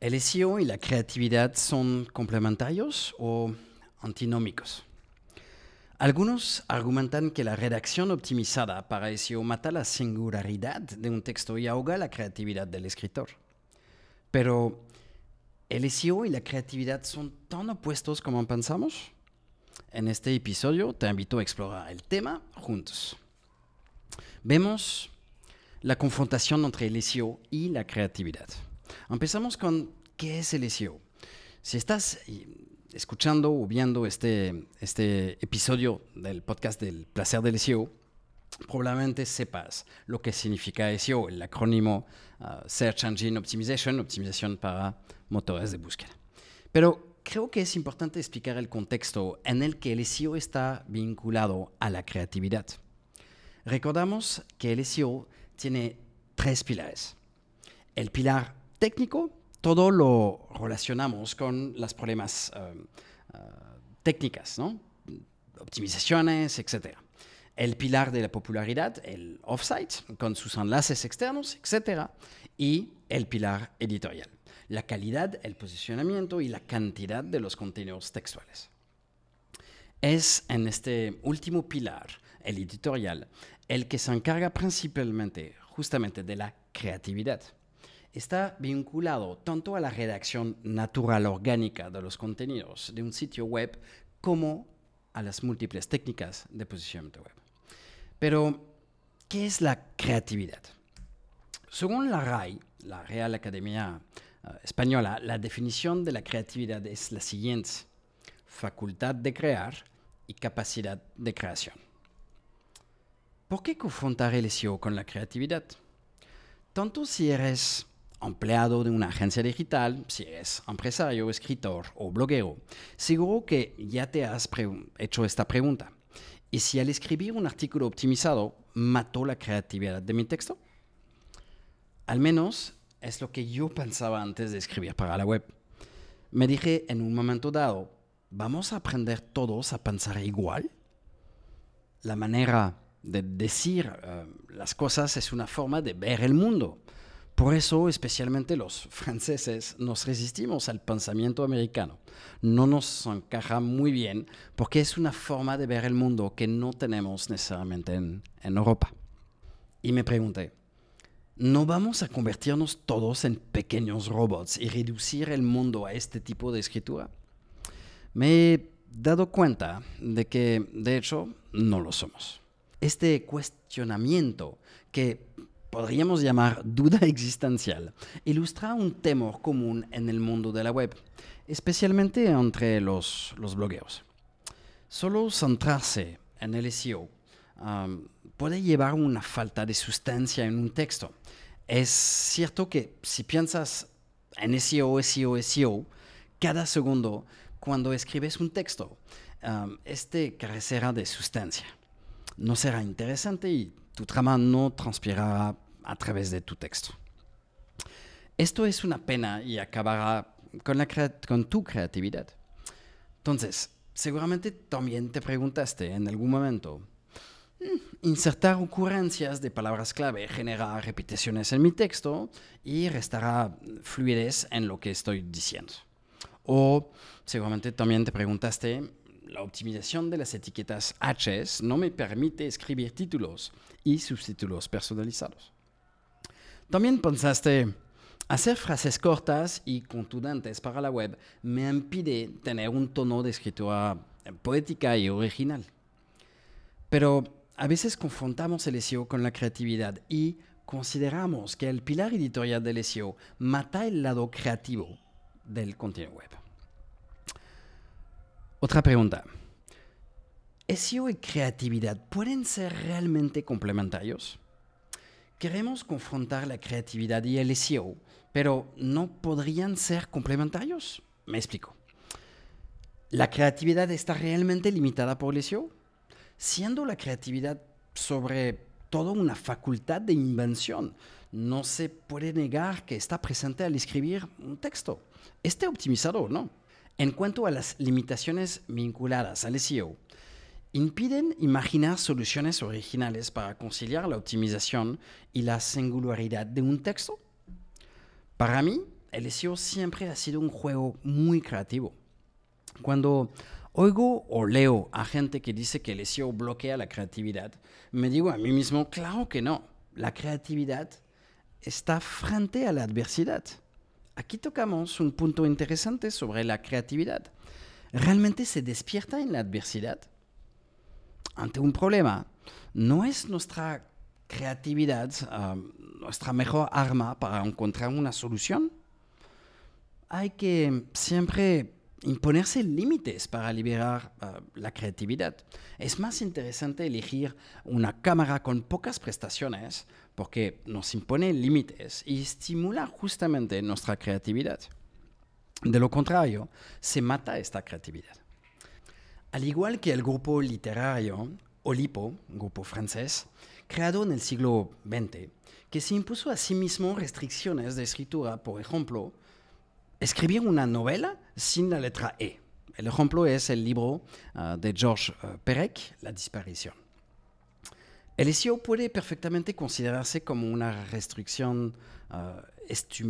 ¿El SEO y la creatividad son complementarios o antinómicos? Algunos argumentan que la redacción optimizada para SEO mata la singularidad de un texto y ahoga la creatividad del escritor. Pero, ¿el SEO y la creatividad son tan opuestos como pensamos? En este episodio te invito a explorar el tema juntos. Vemos la confrontación entre el SEO y la creatividad. Empezamos con qué es el SEO. Si estás escuchando o viendo este, este episodio del podcast del placer del SEO, probablemente sepas lo que significa SEO, el acrónimo uh, Search Engine Optimization, optimización para motores de búsqueda. Pero creo que es importante explicar el contexto en el que el SEO está vinculado a la creatividad. Recordamos que el SEO tiene tres pilares. El pilar técnico, todo lo relacionamos con las problemas um, uh, técnicas, ¿no? optimizaciones, etc. El pilar de la popularidad, el offsite, con sus enlaces externos, etc. Y el pilar editorial, la calidad, el posicionamiento y la cantidad de los contenidos textuales. Es en este último pilar, el editorial, el que se encarga principalmente justamente de la creatividad está vinculado tanto a la redacción natural orgánica de los contenidos de un sitio web como a las múltiples técnicas de posicionamiento web. Pero, ¿qué es la creatividad? Según la RAI, la Real Academia eh, Española, la definición de la creatividad es la siguiente. Facultad de crear y capacidad de creación. ¿Por qué confrontar el SEO con la creatividad? Tanto si eres empleado de una agencia digital, si eres empresario, escritor o bloguero, seguro que ya te has hecho esta pregunta. ¿Y si al escribir un artículo optimizado mató la creatividad de mi texto? Al menos es lo que yo pensaba antes de escribir para la web. Me dije en un momento dado, ¿vamos a aprender todos a pensar igual? La manera de decir eh, las cosas es una forma de ver el mundo. Por eso, especialmente los franceses, nos resistimos al pensamiento americano. No nos encaja muy bien porque es una forma de ver el mundo que no tenemos necesariamente en, Europa. Y me pregunté, ¿no vamos a convertirnos todos en pequeños robots y reducir el mundo a este tipo de escritura? Me he dado cuenta de que, de hecho, no lo somos. Este cuestionamiento que podríamos llamar duda existencial, ilustra un temor común en el mundo de la web, especialmente entre los, los blogueros. Solo centrarse en el SEO puede llevar una falta de sustancia en un texto. Es cierto que si piensas en SEO, SEO, SEO, cada segundo cuando escribes un texto, este carecerá de sustancia. No será interesante y tu trama no transpirará a través de tu texto. Esto es una pena y acabará con, la con tu creatividad. Entonces, seguramente también te preguntaste en algún momento, mm, insertar ocurrencias de palabras clave generará repeticiones en mi texto y restará fluidez en lo que estoy diciendo. O seguramente también te preguntaste, la optimización de las etiquetas H no me permite escribir títulos y subtítulos personalizados. También pensaste, hacer frases cortas y contundentes para la web me impide tener un tono de escritura poética y original. Pero a veces confrontamos el SEO con la creatividad y consideramos que el pilar editorial del SEO mata el lado creativo del contenido web. Otra pregunta. ¿SEO y creatividad pueden ser realmente complementarios? Queremos confrontar la creatividad y el SEO, pero ¿no podrían ser complementarios? Me explico. ¿La creatividad está realmente limitada por el SEO? Siendo la creatividad sobre todo una facultad de invención, no se puede negar que está presente al escribir un texto, esté optimizado o no. En cuanto a las limitaciones vinculadas al SEO, impiden imaginar soluciones originales para conciliar la optimización y la singularidad de un texto. Para mí, el SEO siempre ha sido un juego muy creativo. Cuando oigo o leo a gente que dice que el SEO bloquea la creatividad, me digo a mí mismo, claro que no. La creatividad está frente a la adversidad. Aquí tocamos un punto interesante sobre la creatividad. ¿Realmente se despierta en la adversidad? Ante un problema, ¿no es nuestra creatividad um, nuestra mejor arma para encontrar una solución? Hay que siempre imponerse límites para liberar uh, la creatividad. Es más interesante elegir una cámara con pocas prestaciones porque nos impone límites y estimula justamente nuestra creatividad. De lo contrario, se mata esta creatividad. Al igual que el grupo literario Olipo, grupo francés, creado en el siglo XX, que se impuso a sí mismo restricciones de escritura, por ejemplo, escribir una novela sin la letra E. El ejemplo es el libro uh, de Georges uh, Perec, La disparición. El SEO puede perfectamente considerarse como una restricción uh,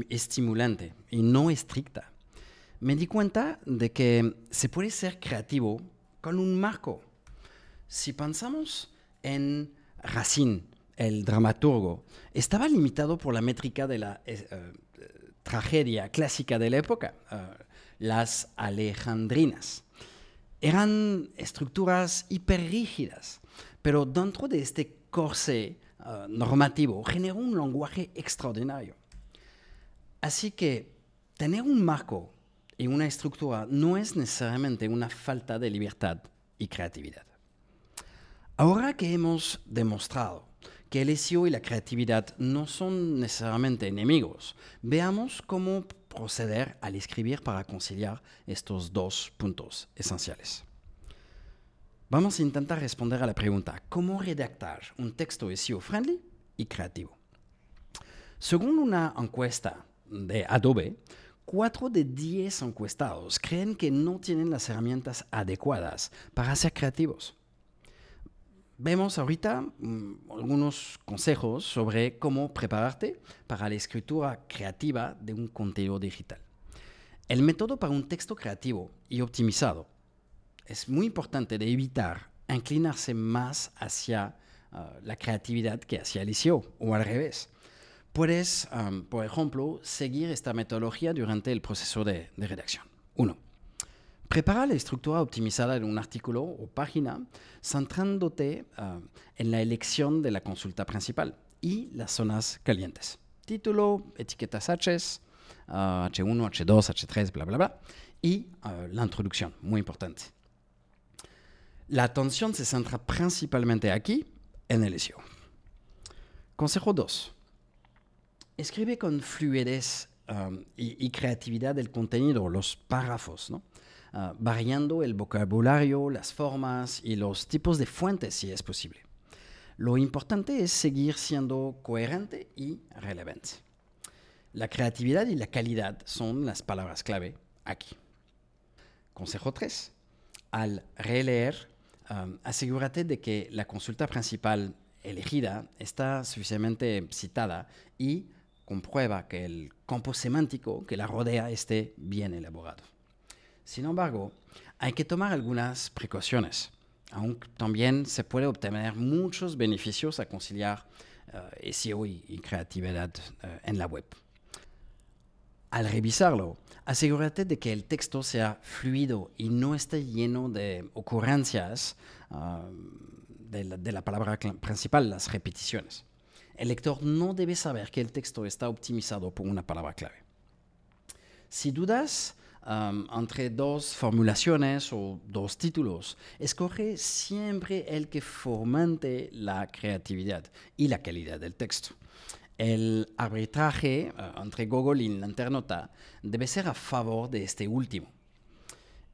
estimulante y no estricta. Me di cuenta de que se puede ser creativo con un marco. Si pensamos en Racine, el dramaturgo, estaba limitado por la métrica de la eh, eh, tragedia clásica de la época, eh, las alejandrinas. Eran estructuras hiperrígidas, pero dentro de este corsé normativo generó un lenguaje extraordinario. Así que tener un marco y una estructura no es necesariamente una falta de libertad y creatividad. Ahora que hemos demostrado que el SEO y la creatividad no son necesariamente enemigos, veamos cómo proceder al escribir para conciliar estos dos puntos esenciales. Vamos a intentar responder a la pregunta, ¿cómo redactar un texto SEO friendly y creativo? Según una encuesta de Adobe, 4 de 10 encuestados creen que no tienen las herramientas adecuadas para ser creativos vemos ahorita mm, algunos consejos sobre cómo prepararte para la escritura creativa de un contenido digital. El método para un texto creativo y optimizado es muy importante de evitar inclinarse más hacia ah, la creatividad que hacia el SEO o al revés. Puedes, ah, por ejemplo, seguir esta metodología durante el proceso de, redacción. 1. Prepara la estructura optimizada de un artículo o página centrándote uh, en la elección de la consulta principal y las zonas calientes. Título, etiquetas ah, H, H1, H2, H3, bla, bla, bla. Y uh, la introducción, muy importante. La atención se centra principalmente aquí, en el SEO. Consejo 2. Escribe con fluidez um, y, y, creatividad el contenido, los párrafos. ¿no? Uh, variando el vocabulario, las formas y los tipos de fuentes si es posible. Lo importante es seguir siendo coherente y relevante. La creatividad y la calidad son las palabras clave aquí. Consejo 3. Al releer, asegúrate de que la consulta principal elegida está suficientemente citada y comprueba que el campo semántico que la rodea esté bien elaborado. Sin embargo, hay que tomar algunas precauciones. Aunque también se puede obtener muchos beneficios a conciliar uh, SEO y, creatividad uh, en la web. Al revisarlo, asegúrate de que el texto sea fluido y no esté lleno de ocurrencias la, de la palabra principal, las repeticiones. El lector no debe saber que el texto está optimizado por una palabra clave. Si dudas, um, entre dos formulaciones o dos títulos. Escoge siempre el que fomente la creatividad y la calidad del texto. El arbitraje uh, entre Google y la Internota debe ser a favor de este último.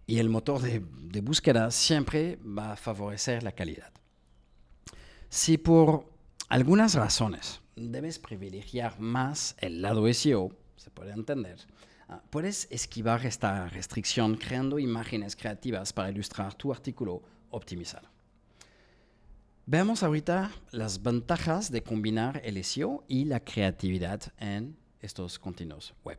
Y el motor de, de búsqueda siempre va a favorecer la calidad. Si por algunas razones debes privilegiar más el lado SEO, se puede entender, puedes esquivar esta restricción creando imágenes creativas para ilustrar tu artículo optimizado. Veamos ahorita las ventajas de combinar el SEO y la creatividad en estos contenidos web.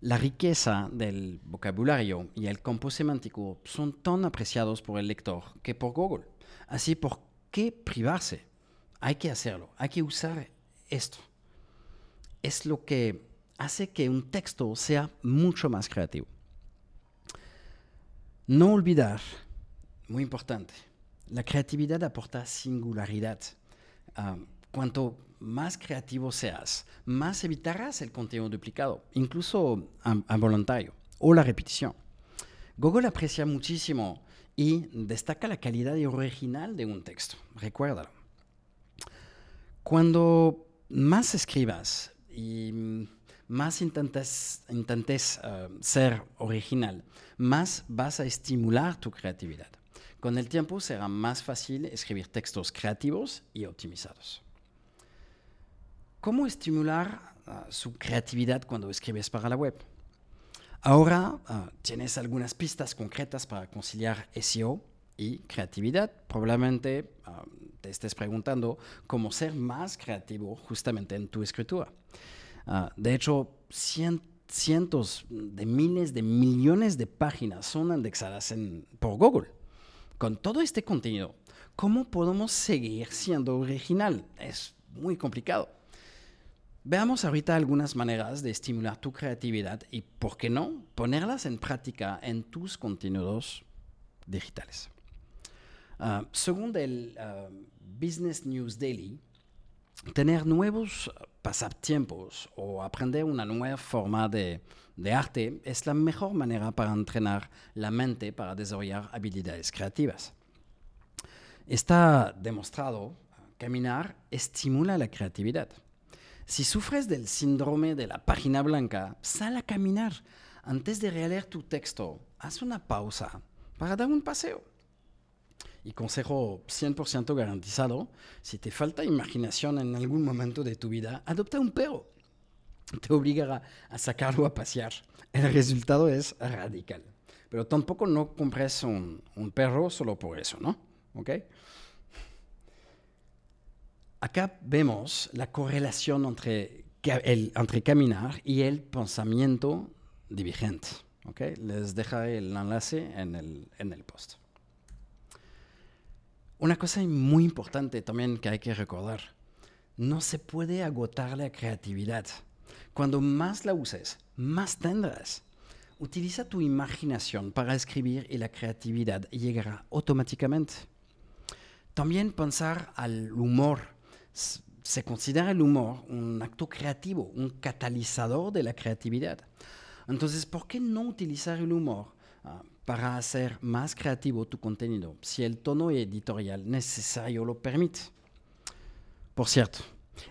La riqueza del vocabulario y el campo semántico son tan apreciados por el lector que por Google. Así, ¿por qué privarse? Hay que hacerlo, hay que usar esto. Es lo que hace que un texto sea mucho más creativo. No olvidar, muy importante, la creatividad aporta singularidad. Ah, cuanto más creativo seas, más evitarás el contenido duplicado, incluso involuntario, o la repetición. Google aprecia muchísimo y destaca la calidad original de un texto. Recuérdalo. Cuando más escribas y más intentes, eh, ser original, más vas a estimular tu creatividad. Con el tiempo será más fácil escribir textos creativos y optimizados. ¿Cómo estimular eh, su creatividad cuando escribes para la web? Ahora eh, tienes algunas pistas concretas para conciliar SEO y creatividad. Probablemente te estés preguntando cómo ser más creativo justamente en tu escritura. Ah, de hecho, cientos de miles de millones de páginas son indexadas por Google. Con todo este contenido, ¿cómo podemos seguir siendo original? Es muy complicado. Veamos ahorita algunas maneras de estimular tu creatividad y, ¿por qué no?, ponerlas en práctica en tus contenidos digitales. Ah, según el ah, Business News Daily, tener nuevos pasatiempos o aprender una nueva forma de, arte es la mejor manera para entrenar la mente para desarrollar habilidades creativas. Está demostrado caminar estimula la creatividad. Si sufres del síndrome de la página blanca, sal a caminar. Antes de releer tu texto, haz una pausa para dar un paseo. Y consejo 100% garantizado, si te falta imaginación en algún momento de tu vida, adopta un perro. Te obligará a sacarlo a pasear. El resultado es radical. Pero tampoco no compres un, perro solo por eso, ¿no? ¿Ok? Acá vemos la correlación entre, el, entre caminar y el pensamiento divergente. ¿ok? Les dejaré el enlace en el, en el post. Una cosa muy importante también que hay que recordar, no se puede agotar la creatividad. Cuando más la uses, más tendrás. Utiliza tu imaginación para escribir y la creatividad llegará automáticamente. También pensar al humor. Se considera el humor un acto creativo, un catalizador de la creatividad. Entonces, ¿por qué no utilizar el humor ah, para hacer más creativo tu contenido, si el tono editorial necesario lo permite. Por cierto,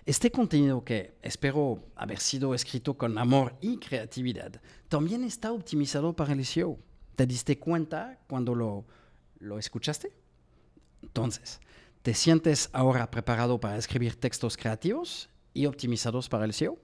este contenido que espero haber sido escrito con amor y creatividad, también está optimizado para el SEO. ¿Te diste cuenta cuando lo, lo escuchaste? Entonces, ¿te sientes ahora preparado para escribir textos creativos y optimizados para el SEO?